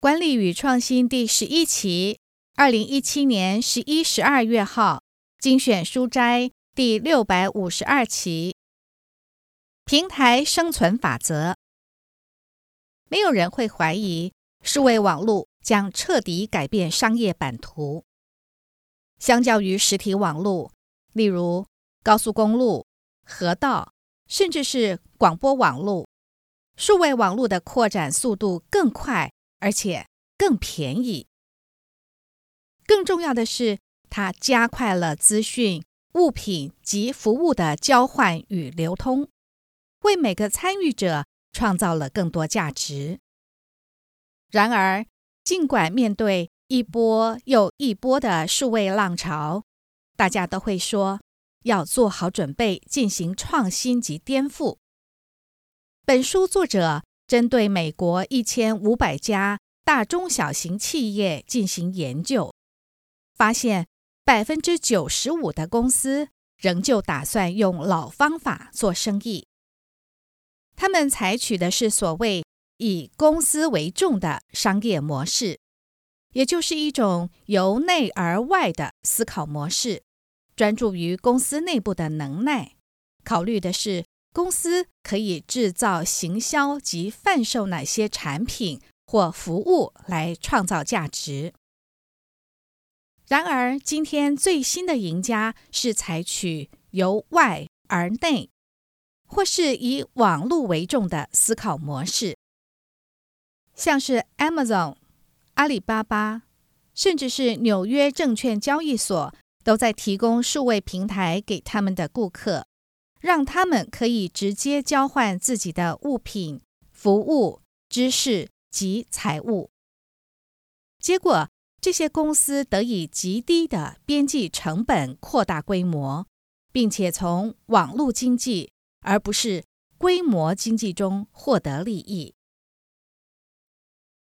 管理与创新第十一期，二零一七年十一、十二月号精选书斋第六百五十二期。平台生存法则，没有人会怀疑数位网络将彻底改变商业版图。相较于实体网络，例如高速公路、河道，甚至是广播网络，数位网络的扩展速度更快。而且更便宜。更重要的是，它加快了资讯、物品及服务的交换与流通，为每个参与者创造了更多价值。然而，尽管面对一波又一波的数位浪潮，大家都会说要做好准备进行创新及颠覆。本书作者。针对美国一千五百家大中小型企业进行研究，发现百分之九十五的公司仍旧打算用老方法做生意。他们采取的是所谓以公司为重的商业模式，也就是一种由内而外的思考模式，专注于公司内部的能耐，考虑的是。公司可以制造、行销及贩售哪些产品或服务来创造价值？然而，今天最新的赢家是采取由外而内，或是以网络为重的思考模式，像是 Amazon、阿里巴巴，甚至是纽约证券交易所，都在提供数位平台给他们的顾客。让他们可以直接交换自己的物品、服务、知识及财物。结果，这些公司得以极低的边际成本扩大规模，并且从网络经济而不是规模经济中获得利益。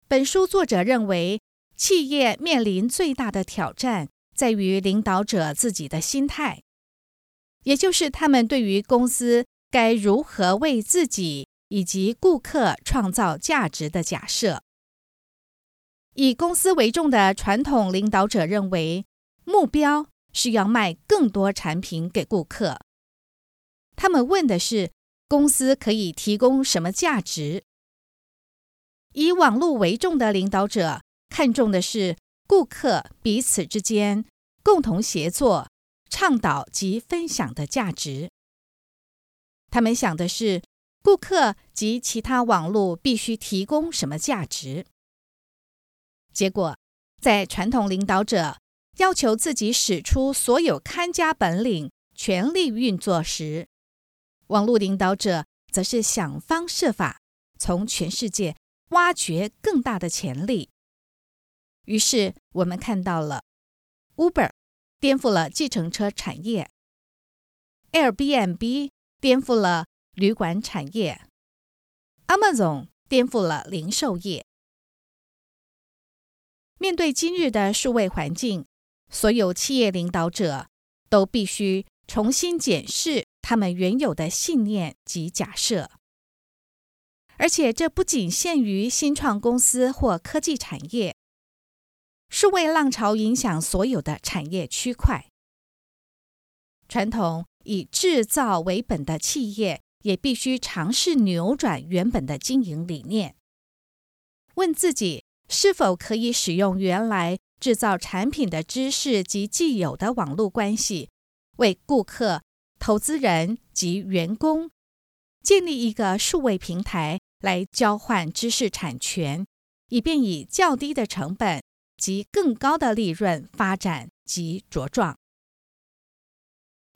本书作者认为，企业面临最大的挑战在于领导者自己的心态。也就是他们对于公司该如何为自己以及顾客创造价值的假设。以公司为重的传统领导者认为，目标是要卖更多产品给顾客。他们问的是公司可以提供什么价值。以网络为重的领导者看重的是顾客彼此之间共同协作。倡导及分享的价值。他们想的是，顾客及其他网络必须提供什么价值。结果，在传统领导者要求自己使出所有看家本领，全力运作时，网络领导者则是想方设法从全世界挖掘更大的潜力。于是，我们看到了 Uber。颠覆了计程车产业，Airbnb 颠覆了旅馆产业，Amazon 颠覆了零售业。面对今日的数位环境，所有企业领导者都必须重新检视他们原有的信念及假设，而且这不仅限于新创公司或科技产业。数位浪潮影响所有的产业区块，传统以制造为本的企业也必须尝试扭转原本的经营理念，问自己是否可以使用原来制造产品的知识及既有的网络关系，为顾客、投资人及员工建立一个数位平台来交换知识产权，以便以较低的成本。及更高的利润发展及茁壮。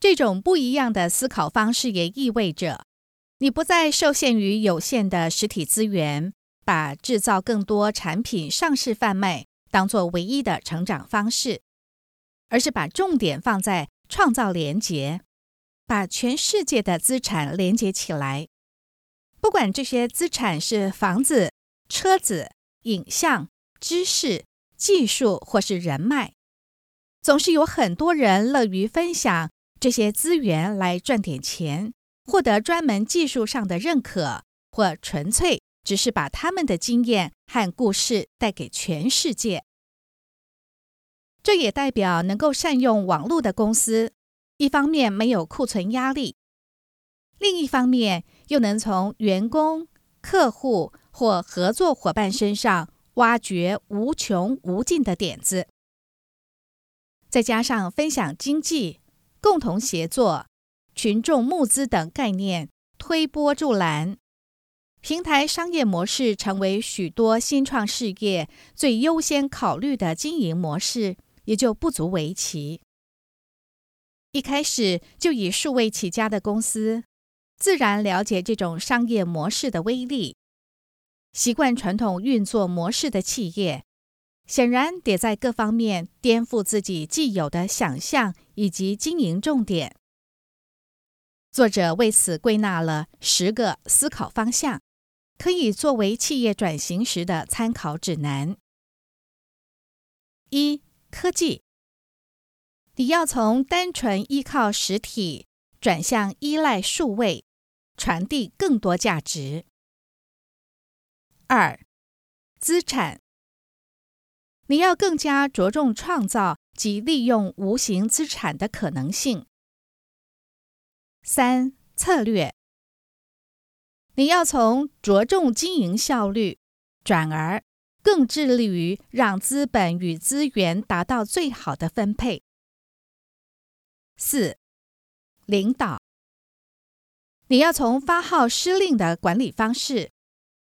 这种不一样的思考方式也意味着，你不再受限于有限的实体资源，把制造更多产品上市贩卖当作唯一的成长方式，而是把重点放在创造连结，把全世界的资产连接起来。不管这些资产是房子、车子、影像、知识。技术或是人脉，总是有很多人乐于分享这些资源来赚点钱，获得专门技术上的认可，或纯粹只是把他们的经验和故事带给全世界。这也代表能够善用网络的公司，一方面没有库存压力，另一方面又能从员工、客户或合作伙伴身上挖掘无穷无尽的点子。再加上分享经济、共同协作、群众募资等概念推波助澜，平台商业模式成为许多新创事业最优先考虑的经营模式，也就不足为奇。一开始就以数位起家的公司，自然了解这种商业模式的威力。习惯传统运作模式的企业，显然得在各方面颠覆自己既有的想象以及经营重点。作者为此归纳了十个思考方向，可以作为企业转型时的参考指南。一、科技，你要从单纯依靠实体转向依赖数位，传递更多价值。二、资产。你要更加着重创造及利用无形资产的可能性。三、策略。你要从着重经营效率，转而更致力于让资本与资源达到最好的分配。四、领导。你要从发号施令的管理方式，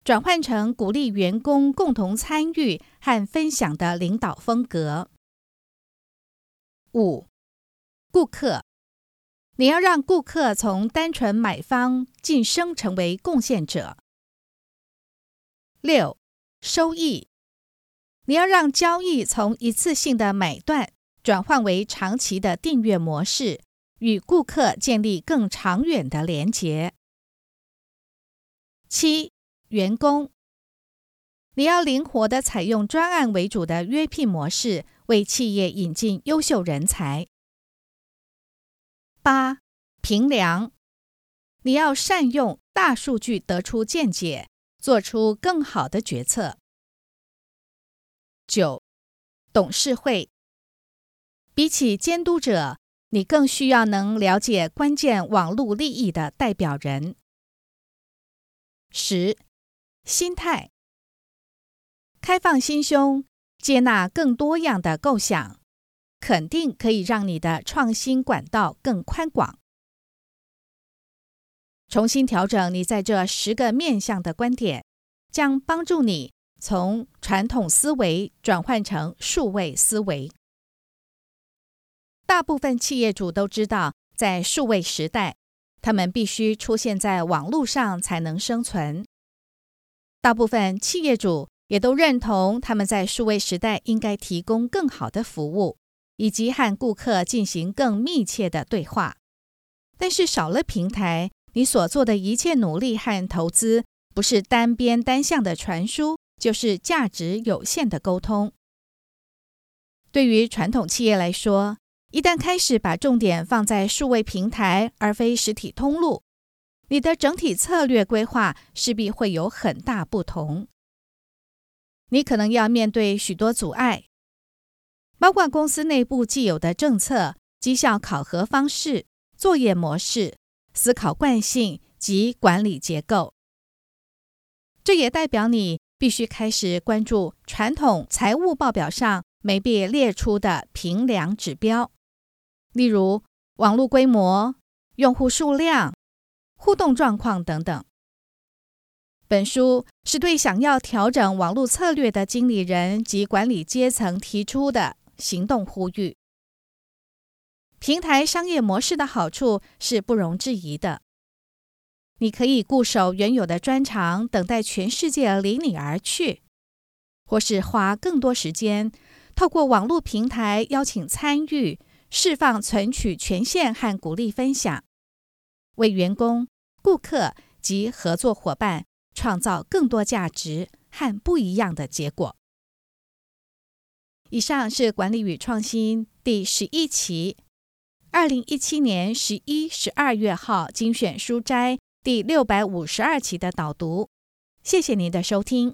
转换成鼓励员工共同参与和分享的领导风格。五、顾客，你要让顾客从单纯买方晋升成为贡献者。六、收益，你要让交易从一次性的买断转换为长期的订阅模式，与顾客建立更长远的连结。七。员工，你要灵活地采用专案为主的约聘模式，为企业引进优秀人才。八、评量，你要善用大数据得出见解，做出更好的决策。九、董事会，比起监督者，你更需要能了解关键网络利益的代表人。十。心态，开放心胸，接纳更多样的构想，肯定可以让你的创新管道更宽广。重新调整你在这十个面向的观点，将帮助你从传统思维转换成数位思维。大部分企业主都知道，在数位时代，他们必须出现在网络上才能生存。大部分企业主也都认同，他们在数位时代应该提供更好的服务，以及和顾客进行更密切的对话。但是少了平台，你所做的一切努力和投资，不是单边单向的传输，就是价值有限的沟通。对于传统企业来说，一旦开始把重点放在数位平台，而非实体通路，你的整体策略规划势必会有很大不同。你可能要面对许多阻碍，包括公司内部既有的政策、绩效考核方式、作业模式、思考惯性及管理结构。这也代表你必须开始关注传统财务报表上没被列出的评量指标，例如网络规模、用户数量。互动状况等等。本书是对想要调整网络策略的经理人及管理阶层提出的行动呼吁。平台商业模式的好处是不容置疑的。你可以固守原有的专长，等待全世界离你而去，或是花更多时间，透过网络平台邀请参与，释放存取权限和鼓励分享。为员工、顾客及合作伙伴创造更多价值和不一样的结果。以上是《管理与创新》第十一期，二零一七年十一、十二月号精选书斋第六百五十二期的导读。谢谢您的收听。